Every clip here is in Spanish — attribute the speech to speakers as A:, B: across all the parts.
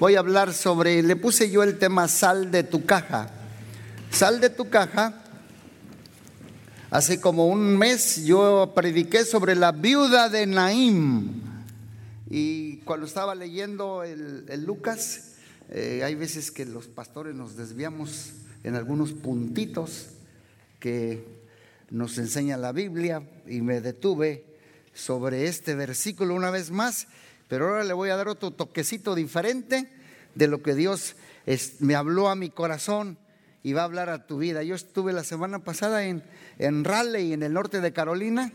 A: voy a hablar sobre, le puse yo el tema sal de tu caja. Sal de tu caja. Hace como un mes yo prediqué sobre la viuda de Naim. Y cuando estaba leyendo el, Lucas, eh, hay veces que los pastores nos desviamos en algunos puntitos que nos enseña la Biblia y me detuve sobre este versículo una vez más, pero ahora le voy a dar otro toquecito diferente de lo que Dios me habló a mi corazón y va a hablar a tu vida. Yo estuve la semana pasada en, en Raleigh, en el norte de Carolina,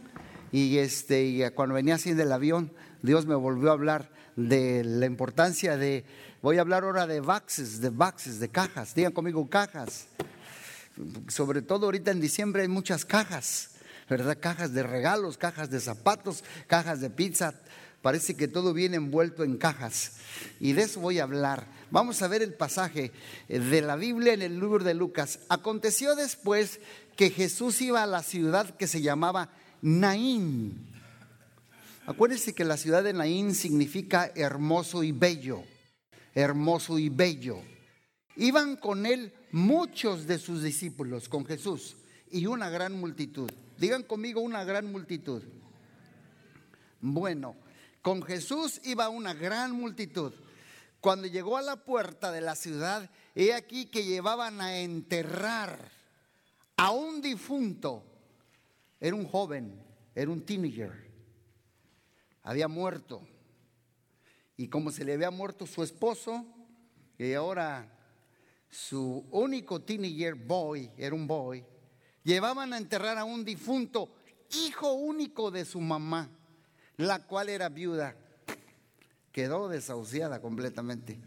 A: y, este, y cuando venía así del avión, Dios me volvió a hablar de la importancia de, voy a hablar ahora de boxes, de boxes, de cajas. Digan conmigo cajas. Sobre todo ahorita en diciembre hay muchas cajas, ¿verdad? Cajas de regalos, cajas de zapatos, cajas de pizza. Parece que todo viene envuelto en cajas. Y de eso voy a hablar. Vamos a ver el pasaje de la Biblia en el libro de Lucas. Aconteció después que Jesús iba a la ciudad que se llamaba Naín. Acuérdense que la ciudad de Naín significa hermoso y bello. Hermoso y bello. Iban con él muchos de sus discípulos, con Jesús, y una gran multitud. Digan conmigo una gran multitud. Bueno, con Jesús iba una gran multitud. Cuando llegó a la puerta de la ciudad, he aquí que llevaban a enterrar a un difunto. Era un joven, era un teenager. Había muerto. Y como se le había muerto su esposo, y ahora su único teenager boy, era un boy, llevaban a enterrar a un difunto, hijo único de su mamá la cual era viuda, quedó desahuciada completamente.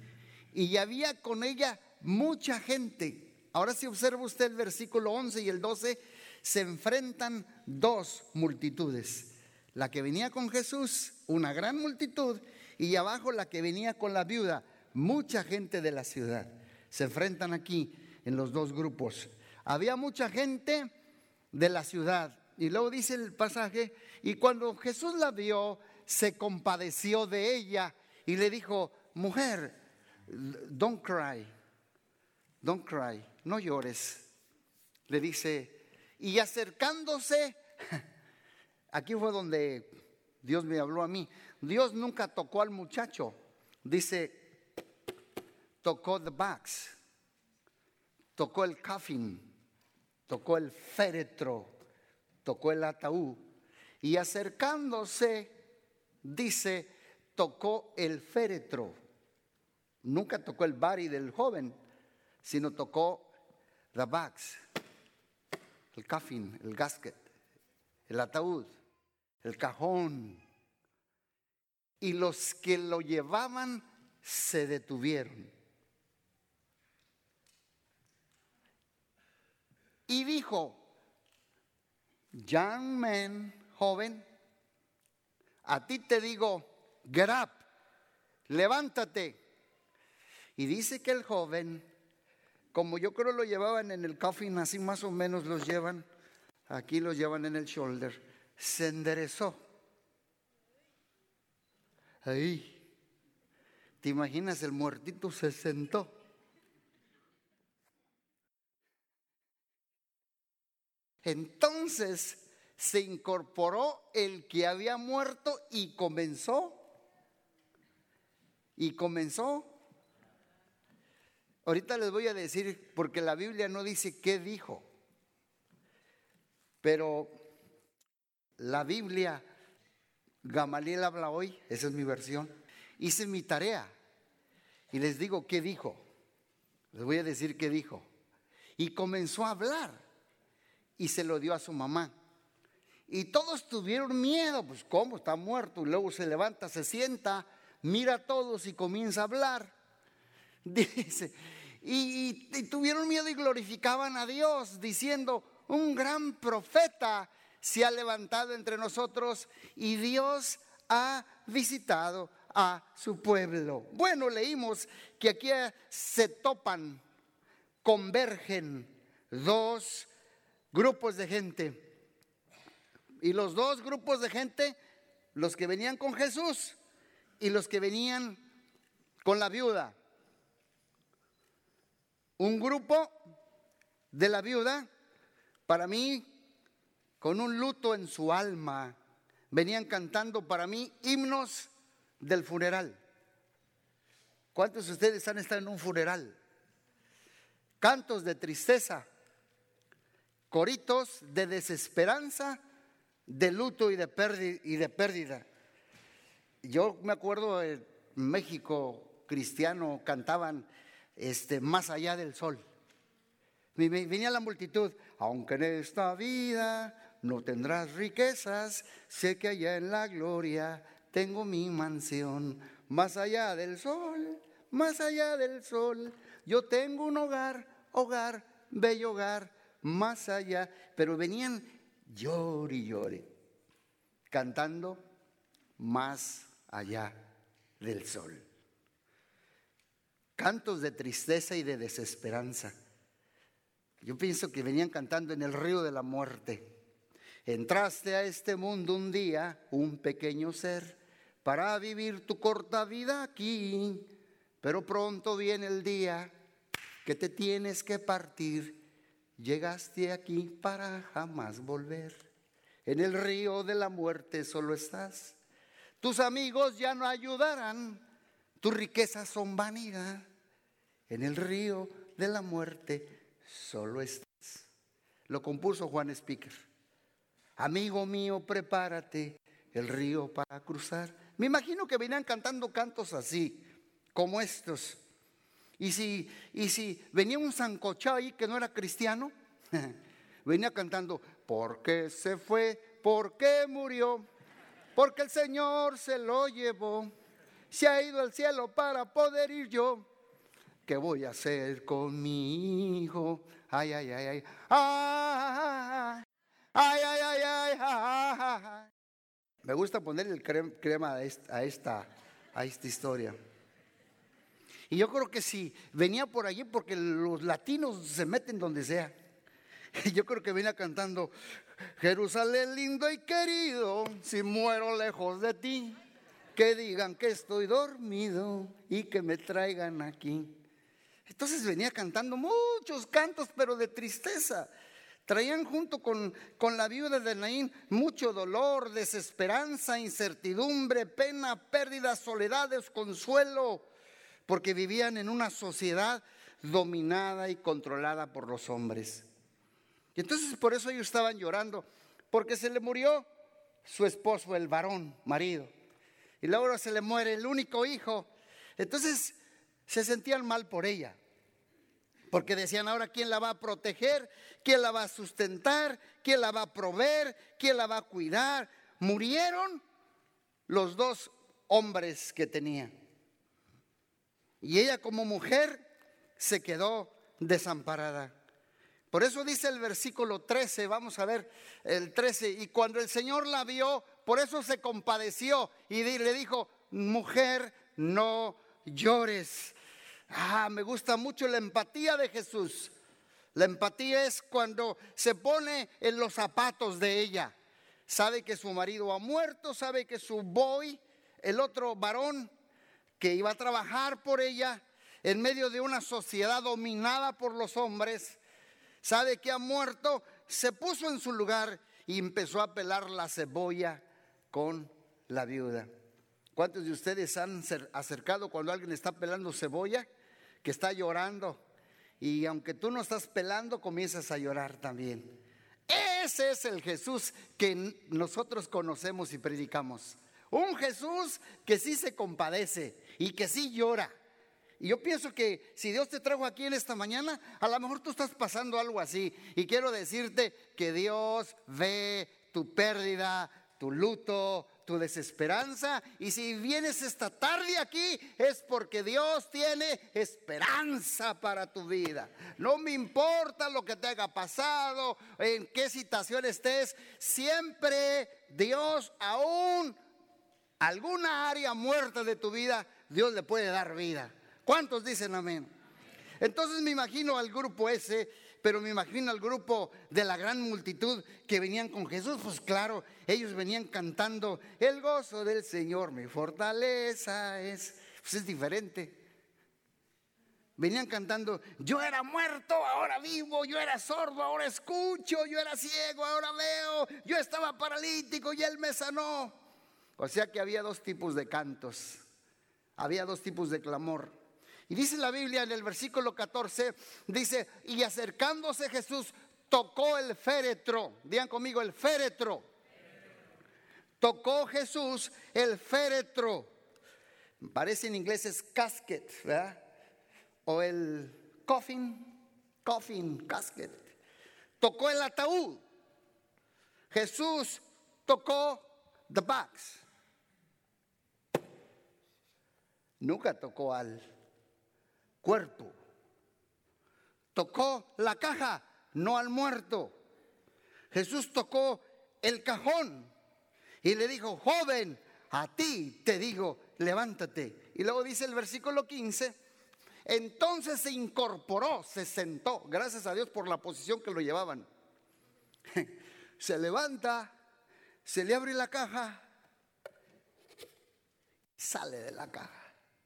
A: Y había con ella mucha gente. Ahora si observa usted el versículo 11 y el 12, se enfrentan dos multitudes. La que venía con Jesús, una gran multitud, y abajo la que venía con la viuda, mucha gente de la ciudad. Se enfrentan aquí en los dos grupos. Había mucha gente de la ciudad y luego dice el pasaje, y cuando Jesús la vio, se compadeció de ella y le dijo, mujer, don't cry, don't cry, no llores. Le dice, y acercándose, aquí fue donde Dios me habló a mí. Dios nunca tocó al muchacho, dice, tocó the box, tocó el coffin, tocó el féretro tocó el ataúd y acercándose, dice, tocó el féretro. Nunca tocó el bari del joven, sino tocó the bags, el coffin, el gasket, el ataúd, el cajón. Y los que lo llevaban se detuvieron. Y dijo, young man, joven, a ti te digo, get up, levántate. Y dice que el joven, como yo creo lo llevaban en el coffin, así más o menos los llevan, aquí los llevan en el shoulder, se enderezó. Ahí, ¿te imaginas? El muertito se sentó. Entonces se incorporó el que había muerto y comenzó. Y comenzó. Ahorita les voy a decir, porque la Biblia no dice qué dijo, pero la Biblia, Gamaliel habla hoy, esa es mi versión, hice mi tarea y les digo qué dijo. Les voy a decir qué dijo. Y comenzó a hablar y se lo dio a su mamá. Y todos tuvieron miedo, pues ¿cómo? Está muerto. Y luego se levanta, se sienta, mira a todos y comienza a hablar. Dice, y, y tuvieron miedo y glorificaban a Dios, diciendo, un gran profeta se ha levantado entre nosotros y Dios ha visitado a su pueblo. Bueno, leímos que aquí se topan, convergen dos grupos de gente. Y los dos grupos de gente, los que venían con Jesús y los que venían con la viuda. un grupo de la viuda, para mí, con un luto en su alma, venían cantando para mí himnos del funeral. ¿Cuántos de ustedes han estado en un funeral? Cantos de tristeza, coritos de desesperanza, de luto y de pérdida. Yo me acuerdo en México cristiano cantaban este, más allá del sol. Venía la multitud, aunque en esta vida no tendrás riquezas, sé que allá en la gloria tengo mi mansión, más allá del sol, más allá del sol, yo tengo un hogar, hogar, bello hogar, más allá, pero venían llore y llore, cantando más allá del sol. Cantos de tristeza y de desesperanza. Yo pienso que venían cantando en el río de la muerte. Entraste a este mundo un día, un pequeño ser, para vivir tu corta vida aquí, pero pronto viene el día que te tienes que partir. Llegaste aquí para jamás volver. En el río de la muerte solo estás. Tus amigos ya no ayudarán. Tus riquezas son vanidad. En el río de la muerte solo estás. Lo compuso Juan Speaker. Amigo mío, prepárate el río para cruzar. Me imagino que venían cantando cantos así, como estos. Y si, y si venía un sancochado ahí que no era cristiano, venía cantando, porque se fue, porque murió, porque el Señor se lo llevó, se ha ido al cielo para poder ir yo. ¿Qué voy a hacer con mi hijo? Ay, ay, ay, ay. Ay, ay, ay, ay, ay. Me gusta poner el crema a esta, a esta historia. Y yo creo que si venía por allí porque los latinos se meten donde sea. Yo creo que venía cantando, Jerusalén lindo y querido, si muero lejos de ti, que digan que estoy dormido y que me traigan aquí. Entonces venía cantando muchos cantos, pero de tristeza. Traían junto con, con, la viuda de Naín mucho dolor, desesperanza, incertidumbre, pena, pérdida, soledad, desconsuelo, porque vivían en una sociedad dominada y controlada por los hombres. Y entonces por eso ellos estaban llorando, porque se le murió su esposo, el varón, marido, y luego se le muere el único hijo. Entonces se sentían mal por ella. Porque decían, ahora quién la va a proteger, quién la va a sustentar, quién la va a proveer, quién la va a cuidar. Murieron los dos hombres que tenía. Y ella como mujer se quedó desamparada. Por eso dice el versículo 13, vamos a ver el 13, y cuando el Señor la vio, por eso se compadeció y le dijo, mujer, no llores. Ah, me gusta mucho la empatía de Jesús. La empatía es cuando se pone en los zapatos de ella. Sabe que su marido ha muerto, sabe que su boy, el otro varón que iba a trabajar por ella en medio de una sociedad dominada por los hombres, sabe que ha muerto, se puso en su lugar y empezó a pelar la cebolla con la viuda. ¿Cuántos de ustedes han acercado cuando alguien está pelando cebolla? que está llorando. Y aunque tú no estás pelando, comienzas a llorar también. Ese es el Jesús que nosotros conocemos y predicamos. Un Jesús que sí se compadece y que sí llora. Y yo pienso que si Dios te trajo aquí en esta mañana, a lo mejor tú estás pasando algo así. Y quiero decirte que Dios ve tu pérdida, tu luto, tu desesperanza. Y si vienes esta tarde aquí es porque Dios tiene esperanza para tu vida. No me importa lo que te haya pasado, en qué situación estés, siempre Dios aún alguna área muerta de tu vida, Dios le puede dar vida. ¿Cuántos dicen amén? Entonces me imagino al grupo ese pero me imagino al grupo de la gran multitud que venían con Jesús, pues claro, ellos venían cantando, el gozo del Señor, mi fortaleza es, pues es diferente. Venían cantando, yo era muerto, ahora vivo, yo era sordo, ahora escucho, yo era ciego, ahora veo, yo estaba paralítico y él me sanó. O sea que había dos tipos de cantos, había dos tipos de clamor. Y dice la Biblia en el versículo 14, dice, y acercándose Jesús tocó el féretro, digan conmigo el féretro. Tocó Jesús el féretro. Parece en inglés es casket, ¿verdad? o el coffin, coffin, casket. Tocó el ataúd. Jesús tocó the box. Nunca tocó al cuerpo. Tocó la caja, no al muerto. Jesús tocó el cajón y le dijo, joven, a ti te digo, levántate. Y luego dice el versículo 15, entonces se incorporó, se sentó, gracias a Dios por la posición que lo llevaban. Se levanta, se le abre la caja, sale de la caja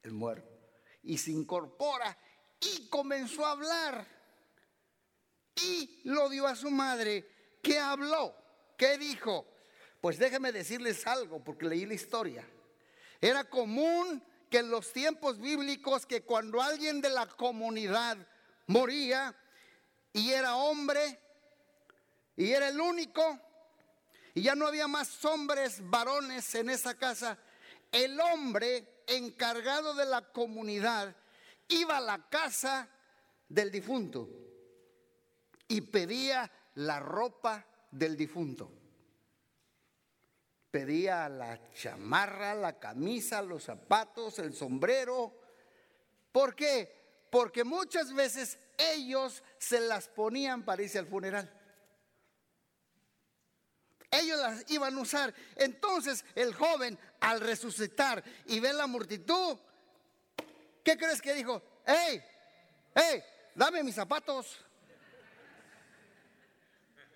A: el muerto y se incorpora y comenzó a hablar. Y lo dio a su madre. ¿Qué habló? ¿Qué dijo? Pues déjeme decirles algo, porque leí la historia. Era común que en los tiempos bíblicos que cuando alguien de la comunidad moría y era hombre y era el único y ya no había más hombres varones en esa casa, el hombre encargado de la comunidad iba a la casa del difunto y pedía la ropa del difunto pedía la chamarra, la camisa, los zapatos, el sombrero. ¿Por qué? Porque muchas veces ellos se las ponían para irse al funeral. Ellos las iban a usar. Entonces el joven al resucitar y ver la multitud, ¿qué crees que dijo? ¡Ey! ¡Ey! Dame mis zapatos.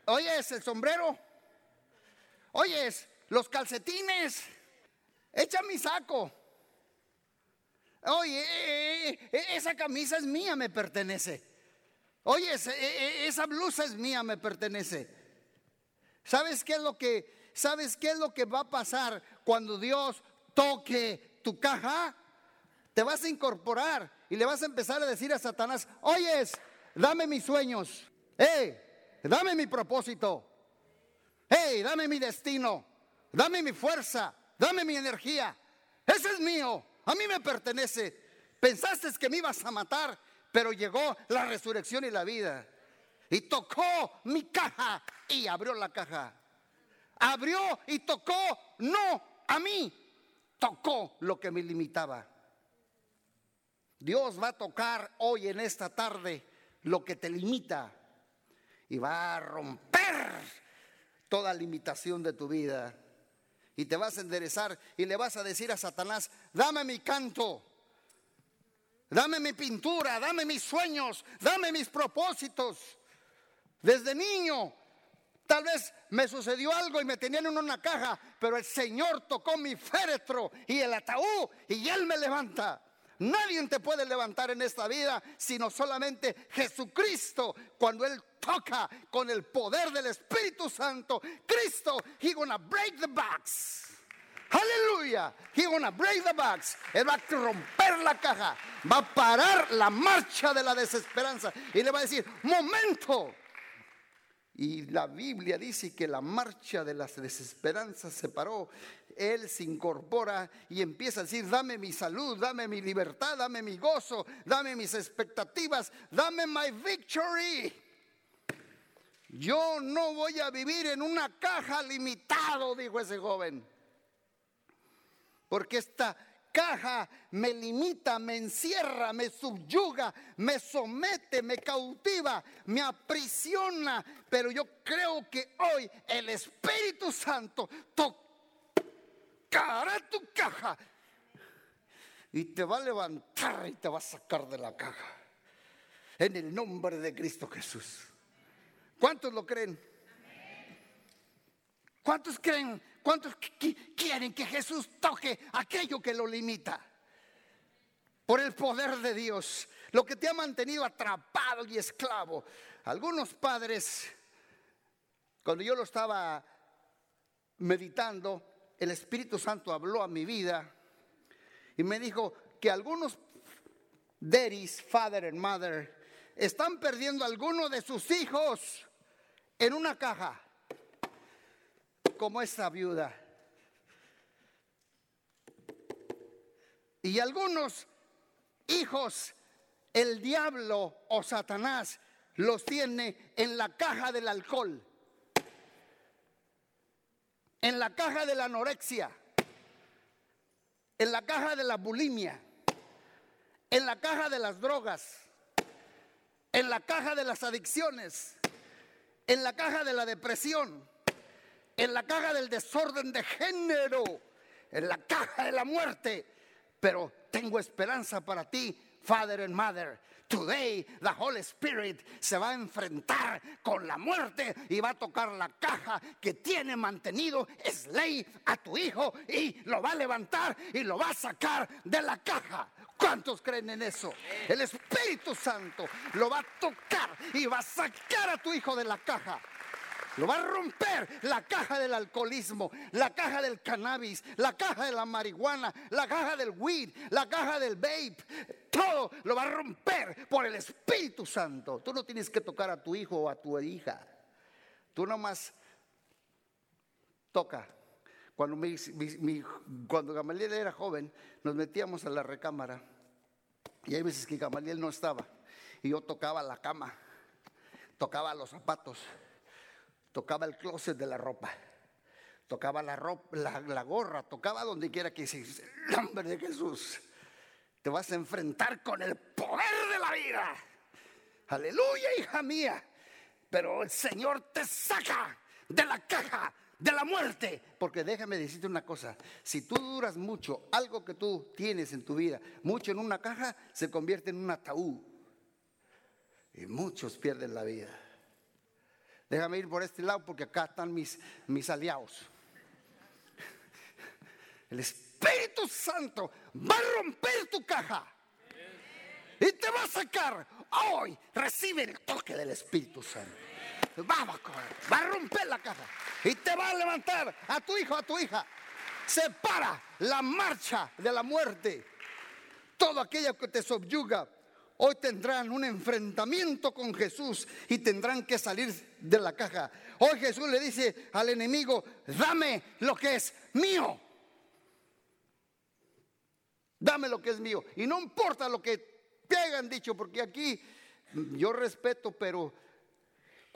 A: Oyes el sombrero. Oyes los calcetines, echa mi saco. Oye, eh, eh, eh, esa camisa es mía, me pertenece. Oye, esa blusa es mía, me pertenece. ¿Sabes qué es lo que sabes qué es lo que va a pasar cuando Dios toque tu caja? Te vas a incorporar y le vas a empezar a decir a Satanás, "Oyes, dame mis sueños. Hey, dame mi propósito. Hey, dame mi destino." dame mi fuerza, dame mi energía. Ese es mío, a mí me pertenece. Pensaste que me ibas a matar, pero llegó la resurrección y la vida. Y tocó mi caja y abrió la caja. Abrió y tocó, no a mí, tocó lo que me limitaba. Dios va a tocar hoy en esta tarde lo que te limita y va a romper toda limitación de tu vida y te vas a enderezar y le vas a decir a Satanás, dame mi canto, dame mi pintura, dame mis sueños, dame mis propósitos. Desde niño, tal vez me sucedió algo y me tenían en una caja, pero el Señor tocó mi féretro y el ataúd y Él me levanta. Nadie te puede levantar en esta vida sino solamente Jesucristo. Cuando Él toca con el poder del Espíritu Santo, Cristo, He gonna break the box. Aleluya. He gonna break the box. Él va a romper la caja. Va a parar la marcha de la desesperanza. Y le va a decir, momento. Y la Biblia dice que la marcha de las desesperanzas se paró él se incorpora y empieza a decir, dame mi salud, dame mi libertad, dame mi gozo, dame mis expectativas, dame my victory. Yo no voy a vivir en una caja limitado, dijo ese joven. Porque esta caja me limita, me encierra, me subyuga, me somete, me cautiva, me aprisiona. Pero yo creo que hoy el Espíritu Santo tocó sacará tu caja y te va a levantar y te va a sacar de la caja. En el nombre de Cristo Jesús. ¿Cuántos lo creen? ¿Cuántos creen? ¿Cuántos quieren que Jesús toque aquello que lo limita? Por el poder de Dios. lo que te ha mantenido atrapado y esclavo. Algunos padres, cuando yo lo estaba meditando, el Espíritu Santo habló a mi vida y me dijo que algunos daddies, father and mother, están perdiendo a alguno de sus hijos en una caja, como esta viuda. Y algunos hijos, el diablo o Satanás los tiene en la caja del alcohol, en la caja de la anorexia, en la caja de la bulimia, en la caja de las drogas, en la caja de las adicciones, en la caja de la depresión, en la caja del desorden de género, en la caja de la muerte. Pero tengo esperanza para ti, Father and Mother. Today the Holy Spirit se va a enfrentar con la muerte y va a tocar la caja que tiene mantenido es ley a tu hijo y lo va a levantar y lo va a sacar de la caja. ¿Cuántos creen en eso? El Espíritu Santo lo va a tocar y va a sacar a tu hijo de la caja. Lo va a romper la caja del alcoholismo, la caja del cannabis, la caja de la marihuana, la caja del weed, la caja del vape. Todo lo va a romper por el Espíritu Santo. Tú no tienes que tocar a tu hijo o a tu hija. Tú nomás toca. Cuando, cuando Gamaliel era joven, nos metíamos a la recámara. Y hay veces que Gamaliel no estaba. Y yo tocaba la cama, tocaba los zapatos tocaba el closet de la ropa, tocaba la, ropa, la, gorra, tocaba donde quiera que se el nombre de Jesús. Te vas a enfrentar con el poder de la vida. Aleluya, hija mía. Pero el Señor te saca de la caja de la muerte. Porque déjame decirte una cosa, si tú duras mucho, algo que tú tienes en tu vida, mucho en una caja, se convierte en un ataúd. Y muchos pierden la vida. Déjame ir por este lado porque acá están mis, mis aliados. El Espíritu Santo va a romper tu caja. Y te va a sacar. Hoy recibe el toque del Espíritu Santo. Vamos, va a romper la caja. Y te va a levantar a tu hijo, a tu hija. Separa la marcha de la muerte. Todo aquello que te subyuga hoy tendrán un enfrentamiento con Jesús y tendrán que salir de la caja. Hoy Jesús le dice al enemigo, dame lo que es mío. Dame lo que es mío. Y no importa lo que te hayan dicho, porque aquí yo respeto, pero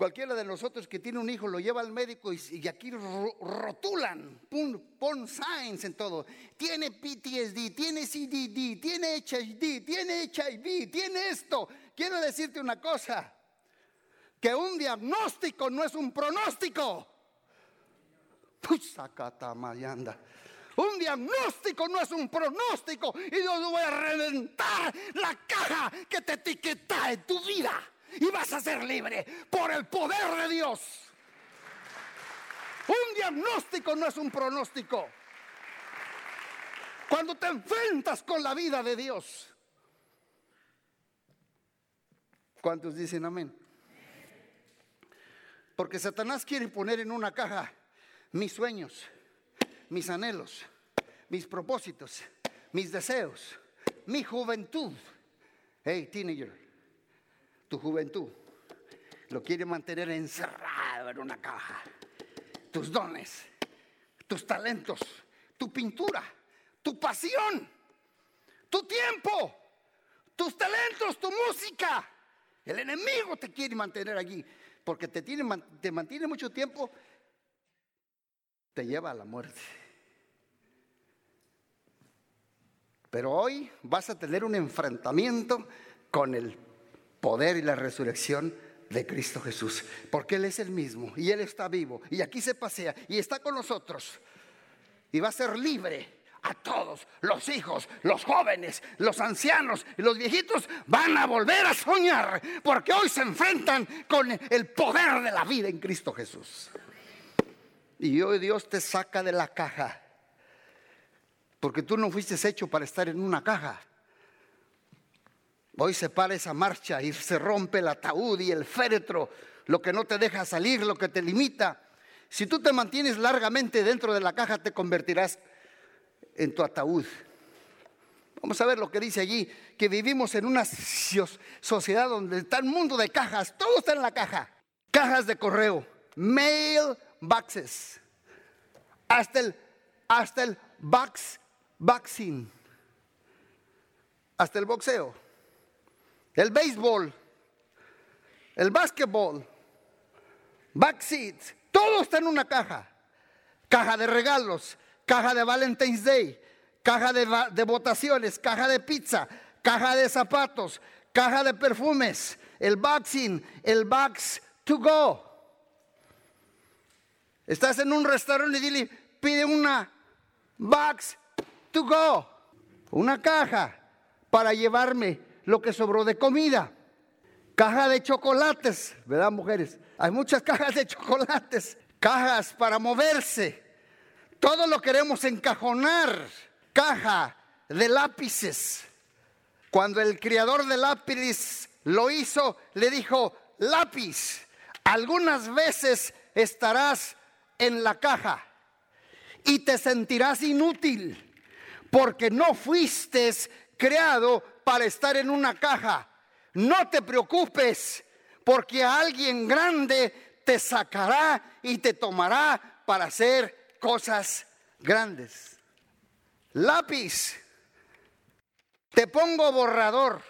A: Cualquiera de nosotros que tiene un hijo lo lleva al médico y, aquí rotulan, pon, signs en todo. Tiene PTSD, tiene CDD, tiene tiene HIV, tiene esto. Quiero decirte una cosa, que un diagnóstico no es un pronóstico. Un diagnóstico no es un pronóstico y Dios voy a reventar la caja que te etiqueta en tu vida y vas a ser libre por el poder de Dios. Un diagnóstico no es un pronóstico. Cuando te enfrentas con la vida de Dios. ¿Cuántos dicen amén? Porque Satanás quiere poner en una caja mis sueños, mis anhelos, mis propósitos, mis deseos, mi juventud. Hey, teenager, tu juventud. Lo quiere mantener encerrado en una caja. Tus dones, tus talentos, tu pintura, tu pasión, tu tiempo, tus talentos, tu música. El enemigo te quiere mantener allí porque te, tiene, te mantiene mucho tiempo, te lleva a la muerte. Pero hoy vas a tener un enfrentamiento con el poder y la resurrección de Cristo Jesús, porque Él es el mismo y Él está vivo y aquí se pasea y está con nosotros y va a ser libre. A todos, los hijos, los jóvenes, los ancianos y los viejitos van a volver a soñar porque hoy se enfrentan con el poder de la vida en Cristo Jesús. Y hoy Dios te saca de la caja porque tú no fuiste hecho para estar en una caja. Hoy se para esa marcha y se rompe el ataúd y el féretro, lo que no te deja salir, lo que te limita. Si tú te mantienes largamente dentro de la caja, te convertirás en tu ataúd. Vamos a ver lo que dice allí, que vivimos en una sociedad donde está el mundo de cajas, todo está en la caja. Cajas de correo, mail boxes, hasta el, hasta el box, boxing, hasta el boxeo, el béisbol, el básquetbol, backseat, todo está en una caja. Caja de regalos, caja de Valentine's Day, caja de, votaciones, caja de pizza, caja de zapatos, caja de perfumes, el boxing, el box to go. Estás en un restaurante y dile, pide una box to go, una caja para llevarme lo que sobró de comida. Caja de chocolates, ¿verdad, mujeres? Hay muchas cajas de chocolates, cajas para moverse. Todo lo queremos encajonar caja de lápices. Cuando el criador de lápiz lo hizo, le dijo, lápiz, algunas veces estarás en la caja y te sentirás inútil porque no fuiste creado para estar en una caja. No te preocupes porque alguien grande te sacará y te tomará para hacer cosas grandes. Lápiz, te pongo borrador.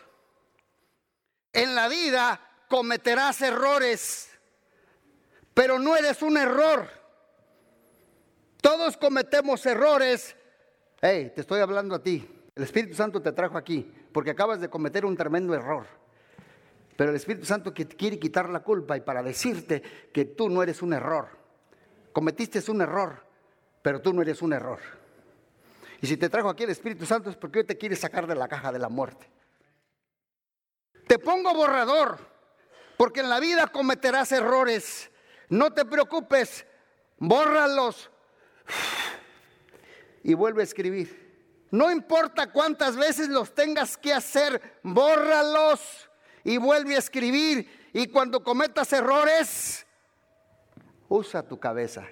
A: En la vida cometerás errores, pero no eres un error. Todos cometemos errores. Hey, te estoy hablando a ti. El Espíritu Santo te trajo aquí porque acabas de cometer un tremendo error. Pero el Espíritu Santo quiere quitar la culpa y para decirte que tú no eres un error. Cometiste un error, pero tú no eres un error. Y si te trajo aquí el Espíritu Santo es porque hoy te quiere sacar de la caja de la muerte. Te pongo borrador, porque en la vida cometerás errores. No te preocupes, bórralos y vuelve a escribir. No importa cuántas veces los tengas que hacer, bórralos y vuelve a escribir. Y cuando cometas errores, usa tu cabeza.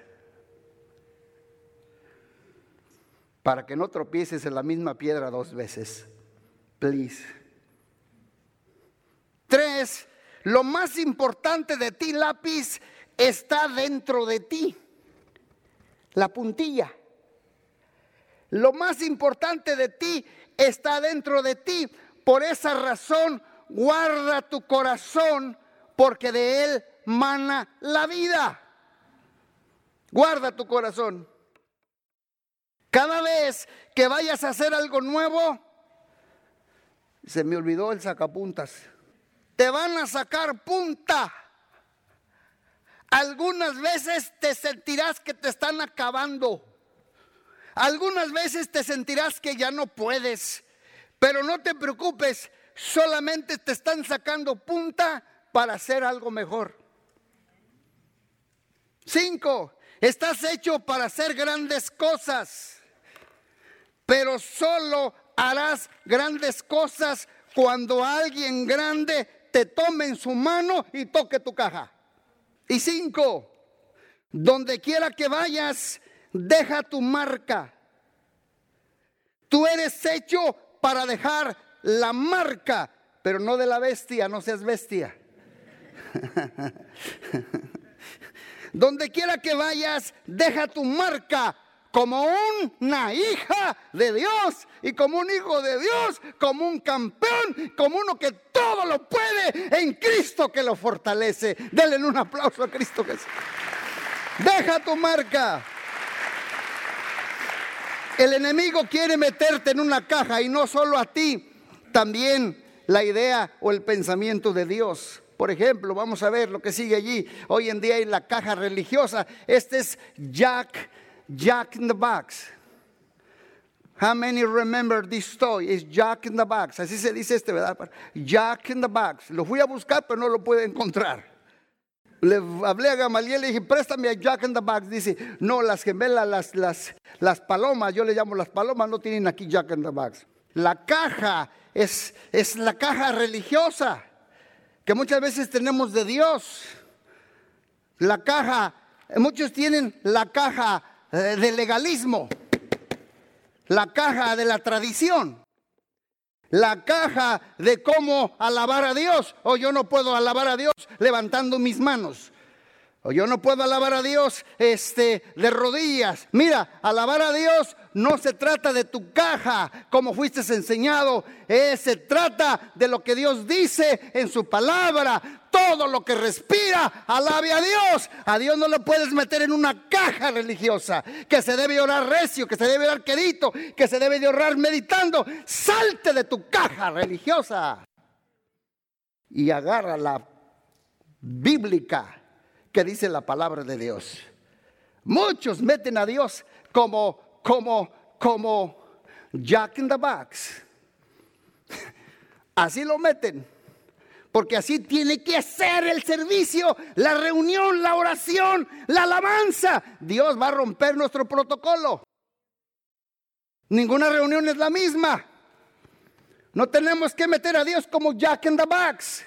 A: para que no tropieces en la misma piedra dos veces. Please. Tres, lo más importante de ti, lápiz, está dentro de ti. La puntilla. Lo más importante de ti está dentro de ti. Por esa razón, guarda tu corazón, porque de él mana la vida. Guarda tu corazón. Cada vez que vayas a hacer algo nuevo, se me olvidó el sacapuntas. Te van a sacar punta. Algunas veces te sentirás que te están acabando. Algunas veces te sentirás que ya no puedes. Pero no te preocupes, solamente te están sacando punta para hacer algo mejor. Cinco, estás hecho para hacer grandes cosas pero solo harás grandes cosas cuando alguien grande te tome en su mano y toque tu caja. Y cinco, donde quiera que vayas, deja tu marca. Tú eres hecho para dejar la marca, pero no de la bestia, no seas bestia. donde quiera que vayas, deja tu marca como una hija de Dios y como un hijo de Dios, como un campeón, como uno que todo lo puede en Cristo que lo fortalece. Denle un aplauso a Cristo Jesús. Deja tu marca. El enemigo quiere meterte en una caja y no solo a ti, también la idea o el pensamiento de Dios. Por ejemplo, vamos a ver lo que sigue allí. Hoy en día hay la caja religiosa. Este es Jack Jack in the Box. How many remember this toy? Es Jack in the Box. Así se dice este, ¿verdad? Jack in the Box. Lo fui a buscar, pero no lo pude encontrar. Le hablé a Gamaliel y le dije, préstame a Jack in the Box. Dice, no, las gemelas, las, las, las palomas, yo le llamo las palomas, no tienen aquí Jack in the Box. la caja es, es la caja religiosa que muchas veces tenemos de Dios. La caja, muchos tienen la caja eh, del legalismo, la caja de la tradición, la caja de cómo alabar a Dios. O yo no puedo alabar a Dios levantando mis manos. Yo no puedo alabar a Dios este, de rodillas. Mira, alabar a Dios no se trata de tu caja, como fuiste enseñado. Eh, se trata de lo que Dios dice en su palabra. Todo lo que respira, alabe a Dios. A Dios no lo puedes meter en una caja religiosa. Que se debe orar recio, que se debe orar querido, que se debe de orar meditando. Salte de tu caja religiosa y agarra la bíblica que dice la palabra de Dios. Muchos meten a Dios como como, como Jack in the Box. Así lo meten. Porque así tiene que ser el servicio, la reunión, la oración, la alabanza. Dios va a romper nuestro protocolo. Ninguna reunión es la misma. No tenemos que meter a Dios como Jack in the Box.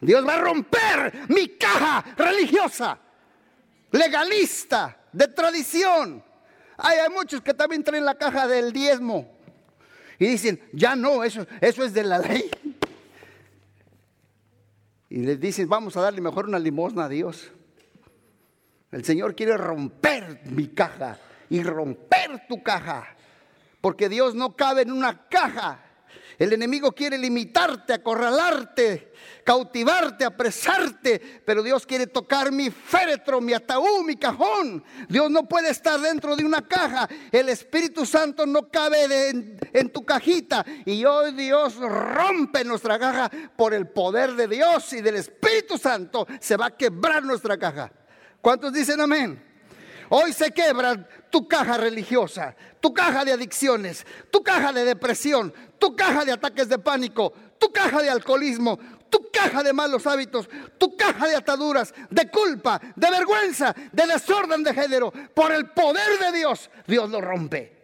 A: Dios va a romper mi caja religiosa, legalista, de tradición. Hay, muchos que también traen la caja del diezmo y dicen, ya no, eso, eso es de la ley. Y les dicen, vamos a darle mejor una limosna a Dios. El Señor quiere romper mi caja y romper tu caja. Porque Dios no cabe en una caja. El enemigo quiere limitarte, acorralarte, cautivarte, apresarte, pero Dios quiere tocar mi féretro, mi ataúd, mi cajón. Dios no puede estar dentro de una caja. El Espíritu Santo no cabe en, tu cajita. Y hoy Dios rompe nuestra caja por el poder de Dios y del Espíritu Santo. Se va a quebrar nuestra caja. ¿Cuántos dicen amén? Hoy se quebra tu caja religiosa, tu caja de adicciones, tu caja de depresión, tu caja de ataques de pánico, tu caja de alcoholismo, tu caja de malos hábitos, tu caja de ataduras, de culpa, de vergüenza, de desorden de género. Por el poder de Dios, Dios lo rompe.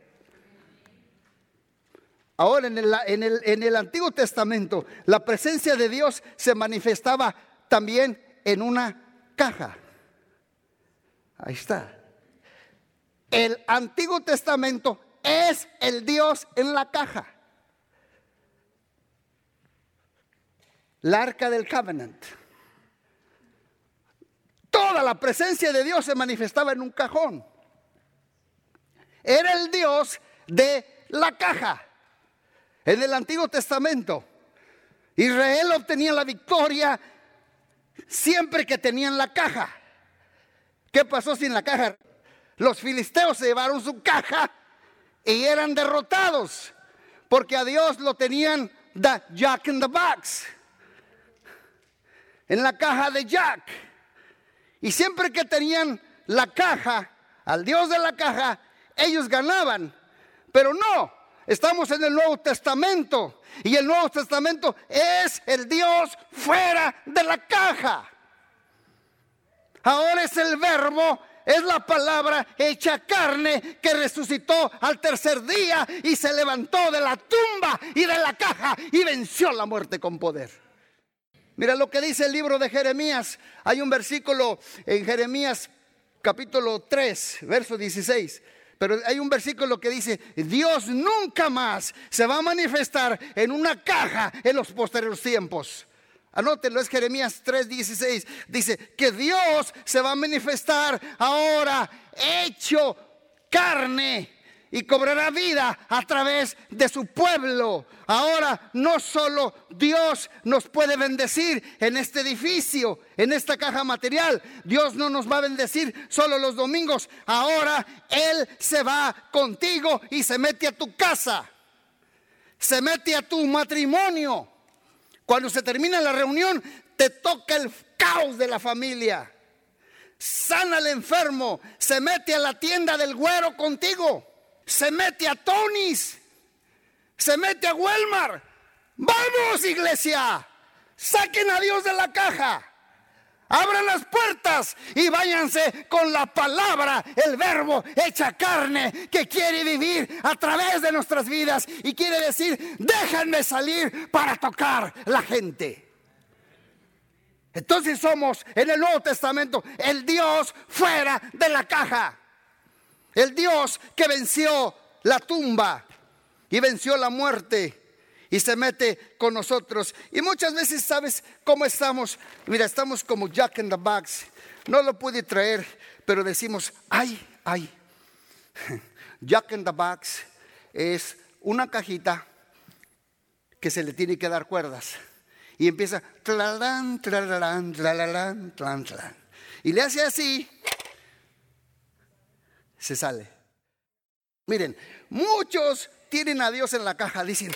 A: Ahora en el, en, el, en el, Antiguo Testamento la presencia de Dios se manifestaba también en una caja. Ahí está. El Antiguo Testamento es el Dios en la caja. La arca del covenant. Toda la presencia de Dios se manifestaba en un cajón. Era el Dios de la caja. En el Antiguo Testamento, Israel obtenía la victoria siempre que tenían la caja. ¿Qué pasó sin la caja? Los filisteos se llevaron su caja y eran derrotados porque a Dios lo tenían the Jack in the Box, en la caja de Jack. Y siempre que tenían la caja, al Dios de la caja, ellos ganaban. Pero no, estamos en el Nuevo Testamento y el Nuevo Testamento es el Dios fuera de la caja. Ahora es el verbo es la palabra hecha carne que resucitó al tercer día y se levantó de la tumba y de la caja y venció la muerte con poder. Mira lo que dice el libro de Jeremías. Hay un versículo en Jeremías capítulo 3, verso 16. Pero hay un versículo que dice, Dios nunca más se va a manifestar en una caja en los posteriores tiempos. Anótenlo, es Jeremías 3:16. Dice que Dios se va a manifestar ahora hecho carne y cobrará vida a través de su pueblo. Ahora no solo Dios nos puede bendecir en este edificio, en esta caja material. Dios no nos va a bendecir solo los domingos. Ahora Él se va contigo y se mete a tu casa. Se mete a tu matrimonio cuando se termina la reunión, te toca el caos de la familia. Sana al enfermo, se mete a la tienda del güero contigo, se mete a Tony's, se mete a Walmart. Vamos, iglesia, saquen a Dios de la caja. Abran las puertas y váyanse con la palabra, el verbo hecha carne que quiere vivir a través de nuestras vidas y quiere decir, déjenme salir para tocar la gente. Entonces somos en el Nuevo Testamento el Dios fuera de la caja. El Dios que venció la tumba y venció la muerte y se mete con nosotros. Y muchas veces sabes cómo estamos. Mira, estamos como Jack in the Box. No lo pude traer, pero decimos, ay, ay. Jack in the Box es una cajita que se le tiene que dar cuerdas. Y empieza, tlalán, tlalán, tlalán, tlalán. Y le hace así, se sale. Miren, muchos tienen a Dios en la caja, dicen,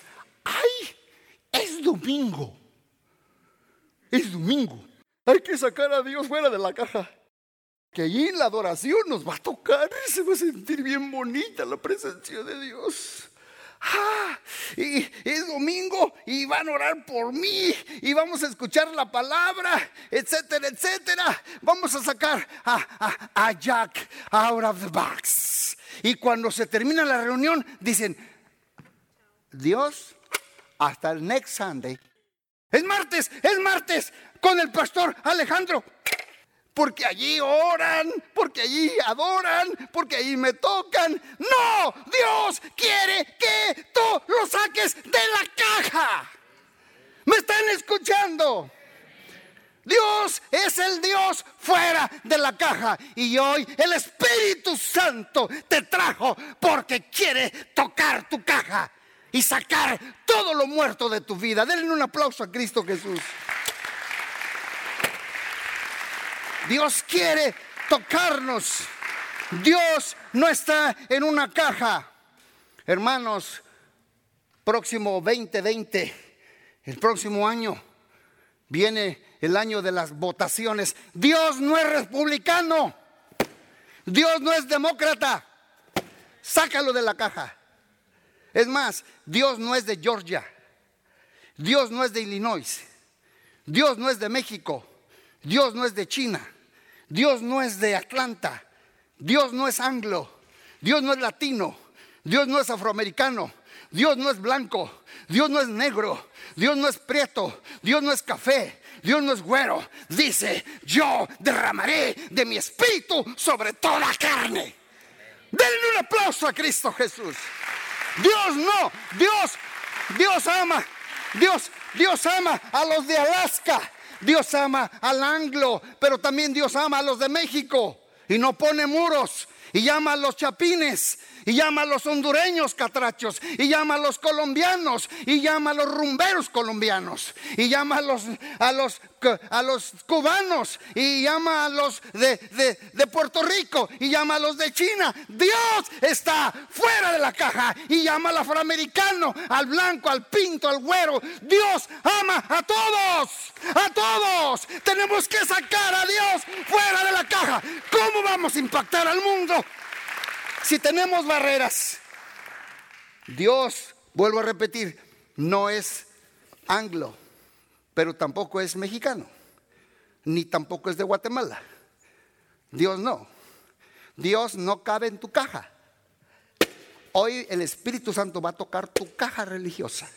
A: domingo. Es domingo. Hay que sacar a Dios fuera de la caja. Que allí en la adoración nos va a tocar se va a sentir bien bonita la presencia de Dios. Ah, y es domingo y van a orar por mí y vamos a escuchar la palabra, etcétera, etcétera. Vamos a sacar a, a Jack out of the box. Y cuando se termina la reunión, dicen, Dios hasta el next Sunday. Es martes, es martes con el pastor Alejandro. Porque allí oran, porque allí adoran, porque allí me tocan. No, Dios quiere que tú lo saques de la caja. ¿Me están escuchando? Dios es el Dios fuera de la caja. Y hoy el Espíritu Santo te trajo porque quiere tocar tu caja y sacar todo lo muerto de tu vida. Denle un aplauso a Cristo Jesús. Dios quiere tocarnos. Dios no está en una caja. Hermanos, próximo 2020, el próximo año, viene el año de las votaciones. Dios no es republicano. Dios no es demócrata. Sácalo de la caja. Es más, Dios no es de Georgia. Dios no es de Illinois. Dios no es de México. Dios no es de China. Dios no es de Atlanta. Dios no es anglo. Dios no es latino. Dios no es afroamericano. Dios no es blanco. Dios no es negro. Dios no es prieto. Dios no es café. Dios no es güero. Dice, yo derramaré de mi espíritu sobre toda carne. Denle un aplauso a Cristo Jesús. Dios no, Dios, Dios ama, Dios, Dios ama a los de Alaska, Dios ama al anglo, pero también Dios ama a los de México y no pone muros y llama a los chapines y llama a los hondureños catrachos, y llama a los colombianos, y llama a los rumberos colombianos, y llama a los, a los, a los cubanos, y llama a los de, de Puerto Rico, y llama a los de China. Dios está fuera de la caja, y llama al afroamericano, al blanco, al pinto, al güero. Dios ama a todos, a todos. Tenemos que sacar a Dios fuera de la caja. ¿Cómo vamos a impactar al mundo? Si tenemos barreras, Dios, vuelvo a repetir, no es anglo, pero tampoco es mexicano, ni tampoco es de Guatemala. Dios no. Dios no cabe en tu caja. Hoy el Espíritu Santo va a tocar tu caja religiosa.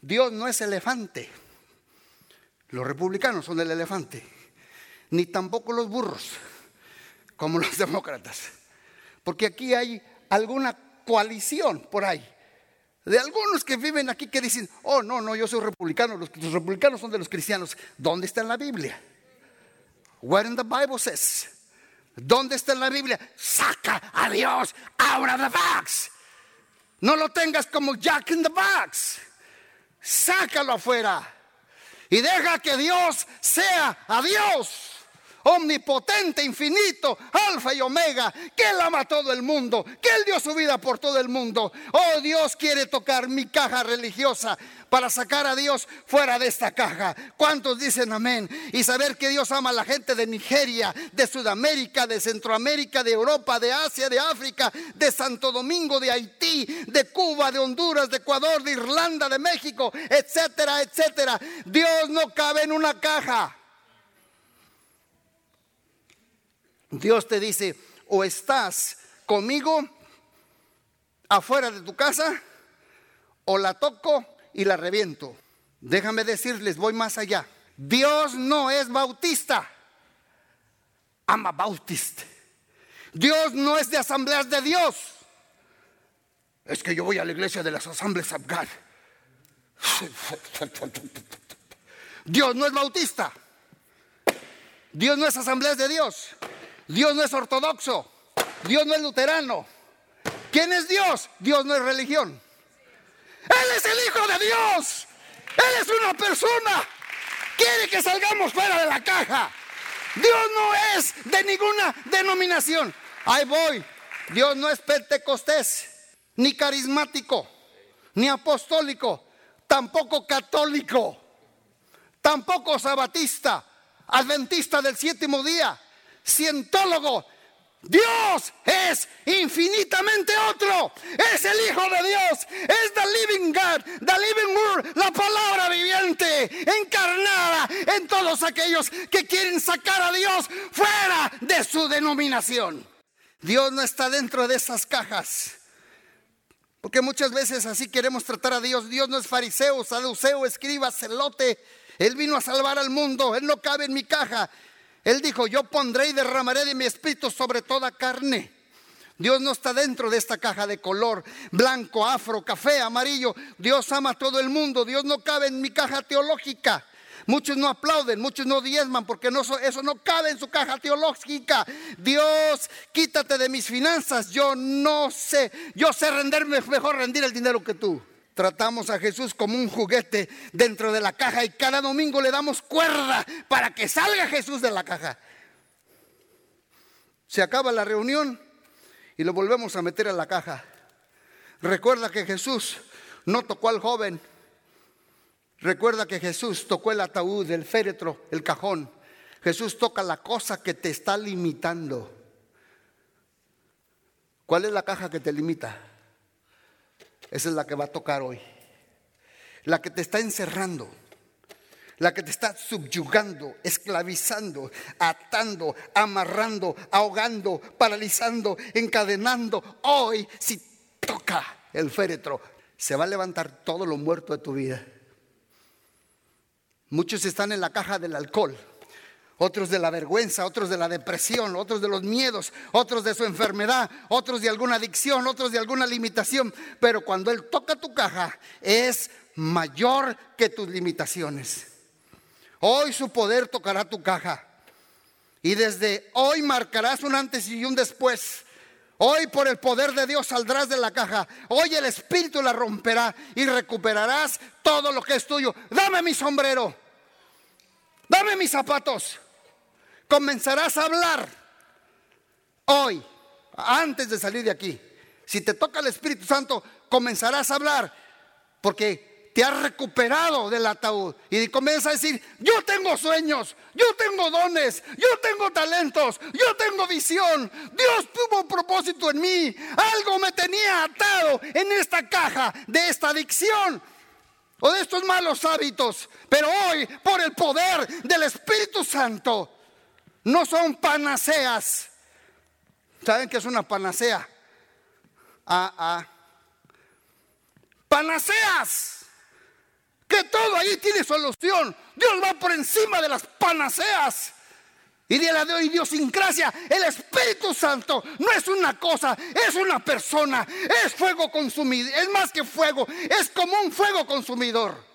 A: Dios no es elefante. Los republicanos son el elefante. Ni tampoco los burros, como los demócratas. Porque aquí hay alguna coalición por ahí. De algunos que viven aquí que dicen, oh, no, no, yo soy republicano, los, republicanos son de los cristianos. ¿Dónde está en la Biblia? Where in the Bible says? ¿Dónde está en la Biblia? Saca a Dios out of the box. No lo tengas como Jack in the box. Sácalo afuera. Y deja que Dios sea a Dios omnipotente, infinito, alfa y omega, que Él ama a todo el mundo, que Él dio su vida por todo el mundo. Oh, Dios quiere tocar mi caja religiosa para sacar a Dios fuera de esta caja. ¿Cuántos dicen amén? Y saber que Dios ama a la gente de Nigeria, de Sudamérica, de Centroamérica, de Europa, de Asia, de África, de Santo Domingo, de Haití, de Cuba, de Honduras, de Ecuador, de Irlanda, de México, etcétera, etcétera. Dios no cabe en una caja. Dios te dice, o estás conmigo afuera de tu casa, o la toco y la reviento. Déjame decirles, voy más allá. Dios no es bautista. I'm a Bautist. Dios no es de asambleas de Dios. Es que yo voy a la iglesia de las asambleas God. Dios no es bautista. Dios no es asambleas de Dios. Dios no es ortodoxo. Dios no es luterano. ¿Quién es Dios? Dios no es religión. Él es el Hijo de Dios. Él es una persona. Quiere que salgamos fuera de la caja. Dios no es de ninguna denominación. Ahí voy. Dios no es pentecostés, ni carismático, ni apostólico, tampoco católico, tampoco sabatista, adventista del séptimo día, cientólogo, Dios es infinitamente otro. Es el Hijo de Dios. Es the living God, the living word, la palabra viviente, encarnada en todos aquellos que quieren sacar a Dios fuera de su denominación. Dios no está dentro de esas cajas. Porque muchas veces así queremos tratar a Dios. Dios no es fariseo, saduceo, escriba, celote. Él vino a salvar al mundo. Él no cabe en mi caja. Él dijo, yo pondré y derramaré de mi espíritu sobre toda carne. Dios no está dentro de esta caja de color blanco, afro, café, amarillo. Dios ama a todo el mundo. Dios no cabe en mi caja teológica. Muchos no aplauden, muchos no diezman porque no, eso no cabe en su caja teológica. Dios, quítate de mis finanzas. Yo no sé, yo sé rendirme, mejor rendir el dinero que tú. Tratamos a Jesús como un juguete dentro de la caja y cada domingo le damos cuerda para que salga Jesús de la caja. Se acaba la reunión y lo volvemos a meter en la caja. Recuerda que Jesús no tocó al joven. Recuerda que Jesús tocó el ataúd, el féretro, el cajón. Jesús toca la cosa que te está limitando. ¿Cuál es la caja que te limita? Esa es la que va a tocar hoy. La que te está encerrando. La que te está subyugando, esclavizando, atando, amarrando, ahogando, paralizando, encadenando. Hoy, si toca el féretro, se va a levantar todo lo muerto de tu vida. Muchos están en la caja del alcohol otros de la vergüenza, otros de la depresión, otros de los miedos, otros de su enfermedad, otros de alguna adicción, otros de alguna limitación. Pero cuando Él toca tu caja, es mayor que tus limitaciones. Hoy su poder tocará tu caja. Y desde hoy marcarás un antes y un después. Hoy por el poder de Dios saldrás de la caja. Hoy el Espíritu la romperá y recuperarás todo lo que es tuyo. Dame mi sombrero. Dame mis zapatos comenzarás a hablar hoy, antes de salir de aquí. Si te toca el Espíritu Santo, comenzarás a hablar porque te has recuperado del ataúd. Y comienza a decir, yo tengo sueños, yo tengo dones, yo tengo talentos, yo tengo visión, Dios tuvo un propósito en mí, algo me tenía atado en esta caja de esta adicción o de estos malos hábitos, pero hoy por el poder del Espíritu Santo, no son panaceas. ¿Saben qué es una panacea? Ah, ah. Panaceas. Que todo ahí tiene solución. Dios va por encima de las panaceas. Y de la de idiosincrasia, el Espíritu Santo no es una cosa, es una persona, es fuego consumidor, es más que fuego, es como un fuego consumidor.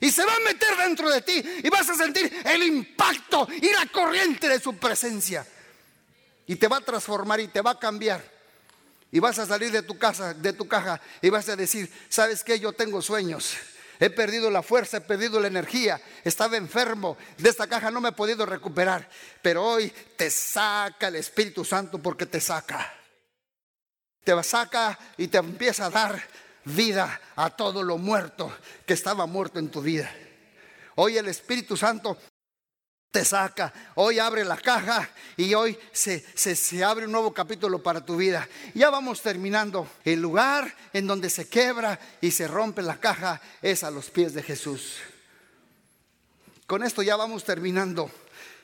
A: Y se va a meter dentro de ti y vas a sentir el impacto y la corriente de su presencia. Y te va a transformar y te va a cambiar. Y vas a salir de tu casa, de tu caja y vas a decir, ¿sabes qué? Yo tengo sueños. He perdido la fuerza, he perdido la energía, estaba enfermo, de esta caja no me he podido recuperar, pero hoy te saca el Espíritu Santo porque te saca. Te saca y te empieza a dar vida a todo lo muerto que estaba muerto en tu vida. Hoy el Espíritu Santo te saca, hoy abre la caja y hoy se, se, abre un nuevo capítulo para tu vida. Ya vamos terminando. El lugar en donde se quebra y se rompe la caja es a los pies de Jesús. Con esto ya vamos terminando.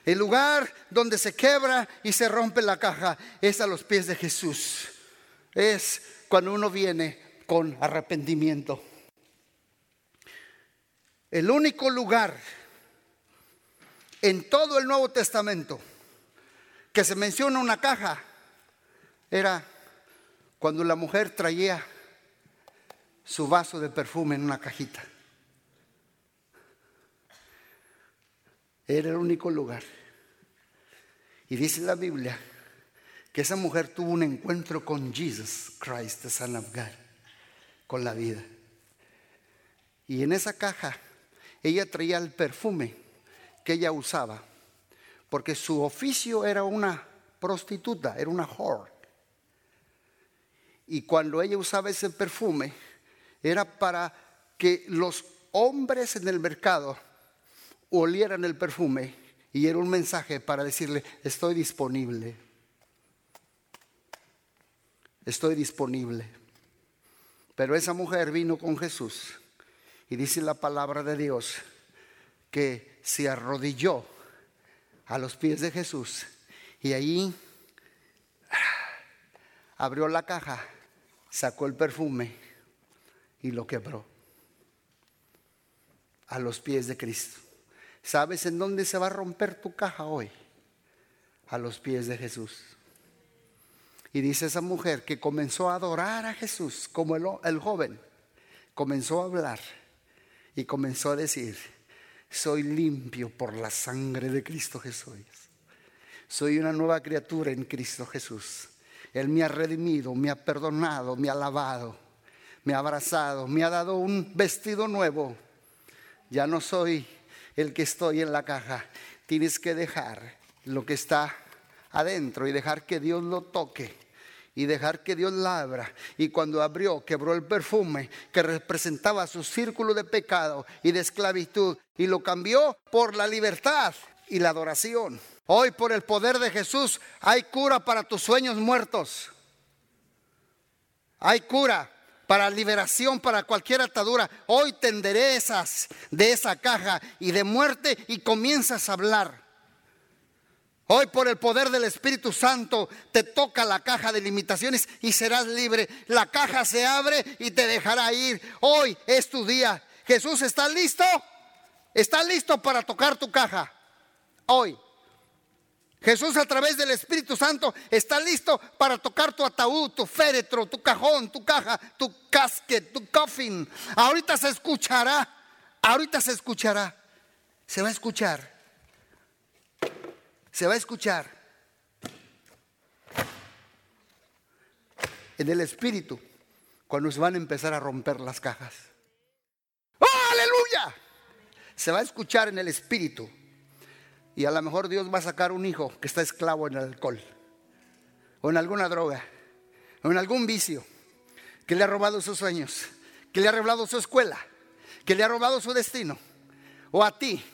A: El lugar donde se quebra y se rompe la caja es a los pies de Jesús. Es cuando uno viene con arrepentimiento. El único lugar en todo el Nuevo Testamento que se menciona una caja era cuando la mujer traía su vaso de perfume en una cajita. Era el único lugar. Y dice la Biblia que esa mujer tuvo un encuentro con Jesus Christ, the Son of God, con la vida. Y en esa caja ella traía el perfume que ella usaba, porque su oficio era una prostituta, era una whore. Y cuando ella usaba ese perfume, era para que los hombres en el mercado olieran el perfume y era un mensaje para decirle, estoy disponible, estoy disponible. Pero esa mujer vino con Jesús y dice la palabra de Dios que se arrodilló a los pies de Jesús y ahí abrió la caja, sacó el perfume y lo quebró a los pies de Cristo. ¿Sabes en dónde se va a romper tu caja hoy? A los pies de Jesús. Y dice esa mujer que comenzó a adorar a Jesús como el, joven, comenzó a hablar y comenzó a decir, soy limpio por la sangre de Cristo Jesús. Soy una nueva criatura en Cristo Jesús. Él me ha redimido, me ha perdonado, me ha lavado, me ha abrazado, me ha dado un vestido nuevo. Ya no soy el que estoy en la caja. Tienes que dejar lo que está adentro y dejar que Dios lo toque y dejar que Dios la abra. Y cuando abrió, quebró el perfume que representaba su círculo de pecado y de esclavitud y lo cambió por la libertad y la adoración. Hoy por el poder de Jesús hay cura para tus sueños muertos. Hay cura para liberación, para cualquier atadura. Hoy te enderezas de esa caja y de muerte y comienzas a hablar. Hoy por el poder del Espíritu Santo te toca la caja de limitaciones y serás libre. La caja se abre y te dejará ir. Hoy es tu día. Jesús está listo. Está listo para tocar tu caja. Hoy. Jesús a través del Espíritu Santo está listo para tocar tu ataúd, tu féretro, tu cajón, tu caja, tu casquet, tu coffin. Ahorita se escuchará, ahorita se escuchará, se va a escuchar. Se va a escuchar en el Espíritu cuando se van a empezar a romper las cajas. ¡Oh, aleluya! Se va a escuchar en el Espíritu y a lo mejor Dios va a sacar un hijo que está esclavo en el alcohol, o en alguna droga, o en algún vicio, que le ha robado sus sueños, que le ha robado su escuela, que le ha robado su destino, o a ti,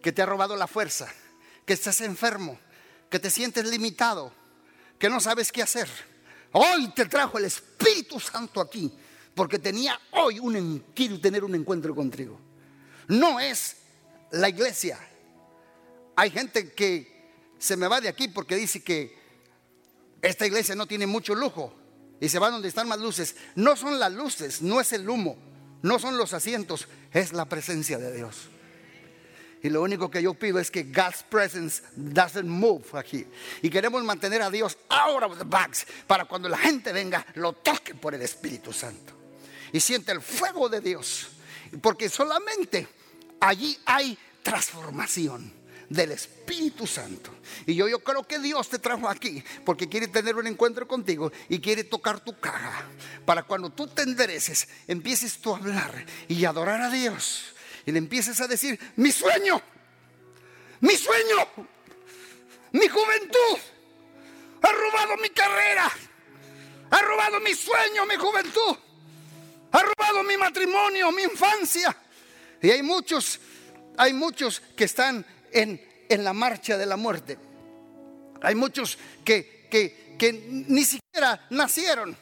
A: que te ha robado la fuerza, que estás enfermo, que te sientes limitado, que no sabes qué hacer. Hoy te trajo el Espíritu Santo aquí, porque tenía hoy un, quiero tener un encuentro contigo. No es la iglesia, hay gente que se me va de aquí porque dice que esta iglesia no tiene mucho lujo y se va donde están más luces. No son las luces, no es el humo, no son los asientos, es la presencia de Dios. Y lo único que yo pido es que God's presence doesn't move aquí. Y queremos mantener a Dios out of the box para cuando la gente venga lo toque por el Espíritu Santo y siente el fuego de Dios. Porque solamente allí hay transformación del Espíritu Santo. Y yo, yo creo que Dios te trajo aquí porque quiere tener un encuentro contigo y quiere tocar tu caja. Para cuando tú te endereces, empieces tú a hablar y adorar a Dios. Y le empieces a decir, mi sueño, mi sueño, mi juventud, ha robado mi carrera, ha robado mi sueño, mi juventud, ha robado mi matrimonio, mi infancia. Y hay muchos, hay muchos que están en, la marcha de la muerte. Hay muchos que, que, que ni siquiera nacieron.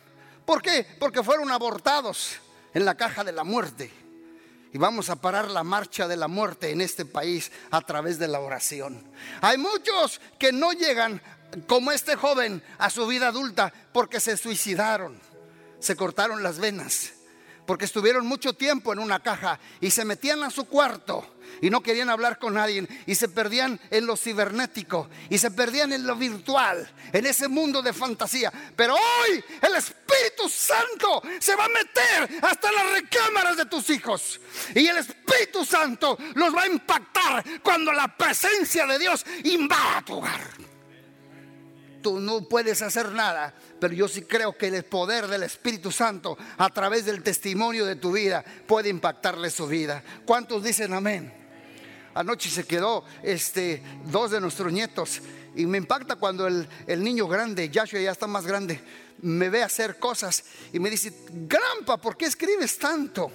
A: ¿Por qué? Porque fueron abortados en la caja de la muerte. Y vamos a parar la marcha de la muerte en este país a través de la oración. Hay muchos que no llegan como este joven a su vida adulta porque se suicidaron, se cortaron las venas, porque estuvieron mucho tiempo en una caja y se metían a su cuarto y no querían hablar con nadie y se perdían en lo cibernético y se perdían en lo virtual, en ese mundo de fantasía. Pero hoy el Espíritu Santo se va a meter hasta las recámaras de tus hijos y el Espíritu Santo los va a impactar cuando la presencia de Dios invada tu hogar. Tú no puedes hacer nada, pero yo sí creo que el poder del Espíritu Santo a través del testimonio de tu vida puede impactarle su vida. ¿Cuántos dicen amén? Anoche se quedó este, dos de nuestros nietos y me impacta cuando el, niño grande, Yashua ya está más grande, me ve hacer cosas y me dice, Grampa, ¿por qué escribes tanto?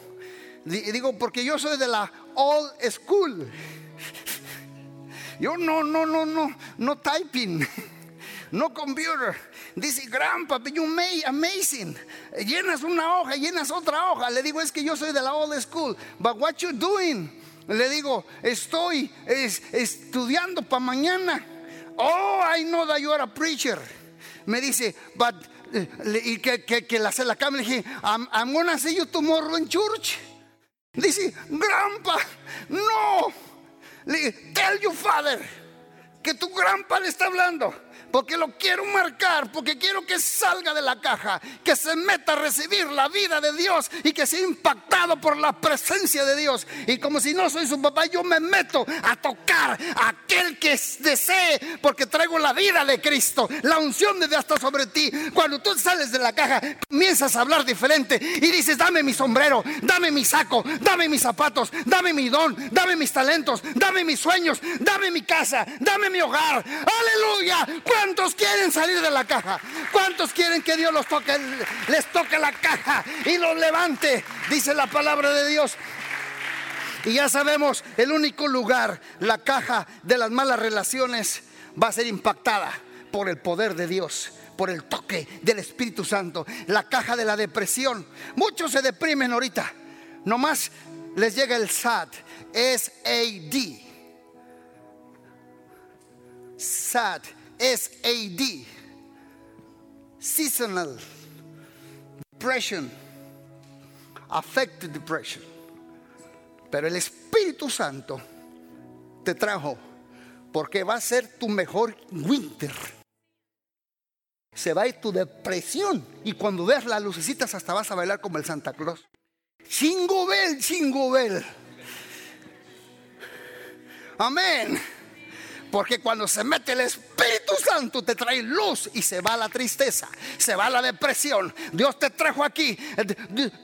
A: Y digo, porque yo soy de la old school. Yo no, no, no, no, no typing, no computer. Dice, Grandpa, you may amazing. Llenas una hoja, llenas otra hoja. Le digo, es que yo soy de la old school. But what you doing? Le digo, estoy estudiando para mañana. Oh, I know that you are a preacher. Me dice, but, eh, y que, que, que la, la le dije, I'm, I'm gonna see you tomorrow in church. Dice, Grandpa, no. Le tell your father que tu grandpa le está hablando porque lo quiero marcar, porque quiero que salga de la caja, que se meta a recibir la vida de Dios y que sea impactado por la presencia de Dios. Y como si no soy su papá, yo me meto a tocar a aquel que desee, porque traigo la vida de Cristo, la unción de Dios está sobre ti. Cuando tú sales de la caja, comienzas a hablar diferente y dices, dame mi sombrero, dame mi saco, dame mis zapatos, dame mi don, dame mis talentos, dame mis sueños, dame mi casa, dame mi hogar. Aleluya. ¿Cuántos quieren salir de la caja? ¿Cuántos quieren que Dios les toque la caja y los levante? Dice la palabra de Dios. Y ya sabemos, el único lugar, la caja de las malas relaciones, va a ser impactada por el poder de Dios por el toque del Espíritu Santo, la caja de la depresión. Muchos se deprimen ahorita. Nomás les llega el SAD, S-A-D. SAD SAD, seasonal depression, affected depression. Pero el Espíritu Santo te trajo porque va a ser tu mejor winter. Se va a ir tu depresión y cuando veas las lucecitas hasta vas a bailar como el Santa Claus. Chingubel, chingubel. Amén. Porque cuando se mete el Espíritu Santo te trae luz y se va la tristeza, se va la depresión. Dios te trajo aquí.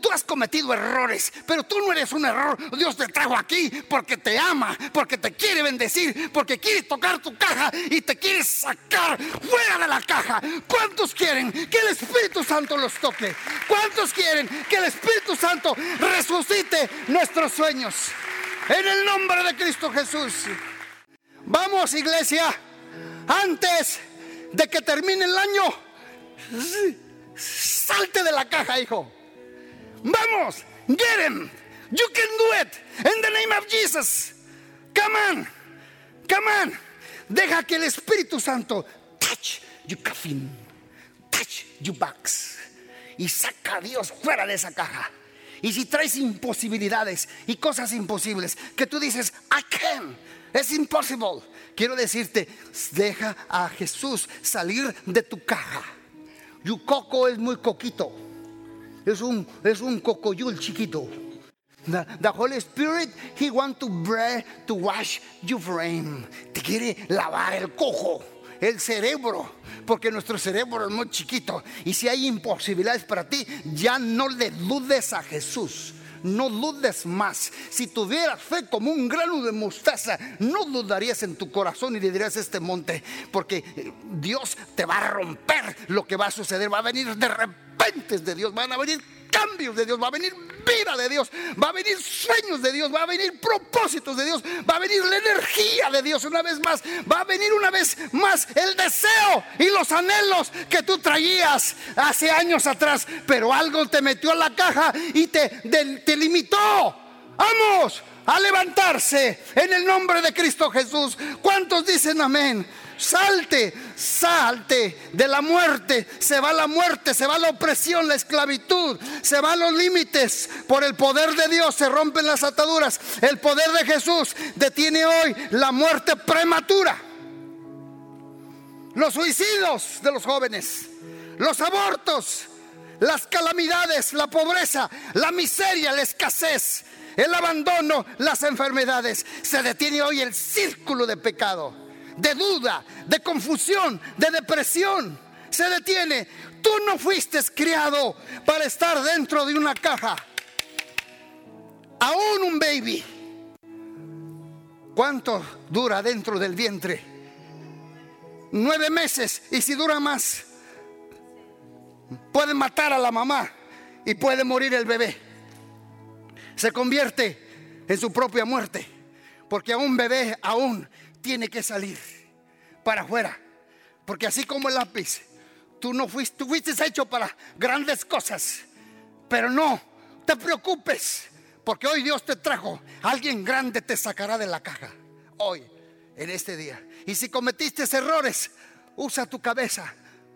A: Tú has cometido errores, pero tú no eres un error. Dios te trajo aquí porque te ama, porque te quiere bendecir, porque quiere tocar tu caja y te quiere sacar fuera de la caja. ¿Cuántos quieren que el Espíritu Santo los toque? ¿Cuántos quieren que el Espíritu Santo resucite nuestros sueños? En el nombre de Cristo Jesús. Vamos, iglesia, antes de que termine el año, salte de la caja, hijo. Vamos, get him. You can do it in the name of Jesus. Come on, come on. Deja que el Espíritu Santo touch your coffin, touch your box y saca a Dios fuera de esa caja. Y si traes imposibilidades y cosas imposibles que tú dices, I can es imposible. Quiero decirte, deja a Jesús salir de tu caja. Tu coco es muy coquito. Es un, es un cocoyul chiquito. The, Holy Spirit, He wants to bread to wash your brain. Te quiere lavar el cojo, el cerebro, porque nuestro cerebro es muy chiquito. Y si hay imposibilidades para ti, ya no le dudes a Jesús no dudes más. Si tuvieras fe como un grano de mostaza, no dudarías en tu corazón y le dirías este monte, porque eh, Dios te va a romper lo que va a suceder, va a venir de repente de Dios, van a venir cambios de Dios, va a venir vida de Dios, va a venir sueños de Dios, va a venir propósitos de Dios, va a venir la energía de Dios una vez más, va a venir una vez más el deseo y los anhelos que tú traías hace años atrás, pero algo te metió a la caja y te, te limitó Vamos a levantarse en el nombre de Cristo Jesús. ¿Cuántos dicen amén? Salte, salte de la muerte. Se va la muerte, se va la opresión, la esclavitud, se van los límites. Por el poder de Dios se rompen las ataduras. El poder de Jesús detiene hoy la muerte prematura. Los suicidios de los jóvenes, los abortos, las calamidades, la pobreza, la miseria, la escasez, el abandono, las enfermedades. Se detiene hoy el círculo de pecado, de duda, de confusión, de depresión. Se detiene. Tú no fuiste criado para estar dentro de una caja. Aún un baby. ¿Cuánto dura dentro del vientre? Nueve meses. Y si dura más, puede matar a la mamá y puede morir el bebé. Se convierte en su propia muerte, porque a un bebé aún tiene que salir para afuera, porque así como el lápiz, tú no fuiste, tú fuiste hecho para grandes cosas, pero no te preocupes, porque hoy Dios te trajo, alguien grande te sacará de la caja, hoy, en este día. Y si cometiste errores, usa tu cabeza,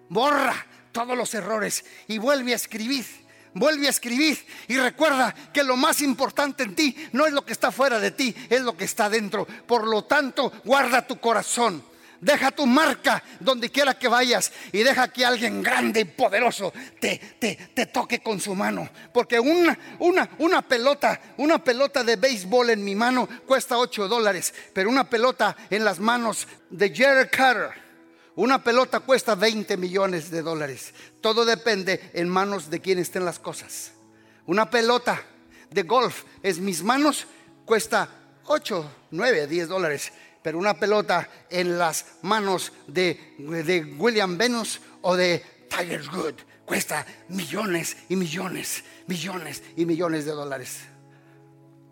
A: borra todos los errores y vuelve a escribir. Vuelve a escribir y recuerda que lo más importante en ti no es lo que está fuera de ti, es lo que está dentro. Por lo tanto, guarda tu corazón. Deja tu marca donde quiera que vayas y deja que alguien grande y poderoso te, te, te toque con su mano. Porque una, una, una pelota, una pelota de béisbol en mi mano cuesta 8 dólares, pero una pelota en las manos de Jerry Carter una pelota cuesta 20 millones de dólares. Todo depende en manos de quien estén las cosas. Una pelota de golf en mis manos cuesta 8, 9, 10 dólares. Pero una pelota en las manos de, de William Venus o de Tiger Good cuesta millones y millones, millones y millones de dólares.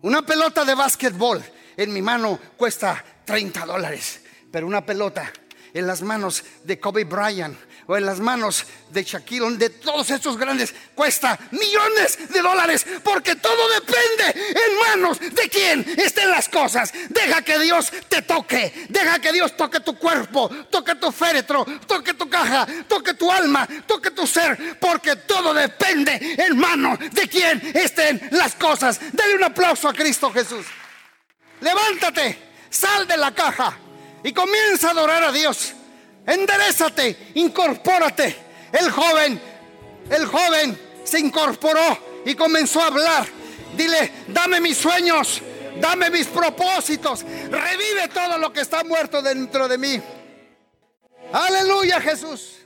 A: Una pelota de básquetbol en mi mano cuesta 30 dólares. Pero una pelota en las manos de Kobe Bryant o en las manos de Shaquille, de todos estos grandes, cuesta millones de dólares, porque todo depende en manos de quien estén las cosas. Deja que Dios te toque, deja que Dios toque tu cuerpo, toque tu féretro, toque tu caja, toque tu alma, toque tu ser, porque todo depende en manos de quien estén las cosas. Dale un aplauso a Cristo Jesús. Levántate, sal de la caja y comienza a adorar a Dios. Enderezate, incorpórate. El joven, el joven se incorporó y comenzó a hablar. Dile, dame mis sueños, dame mis propósitos, revive todo lo que está muerto dentro de mí. Aleluya Jesús.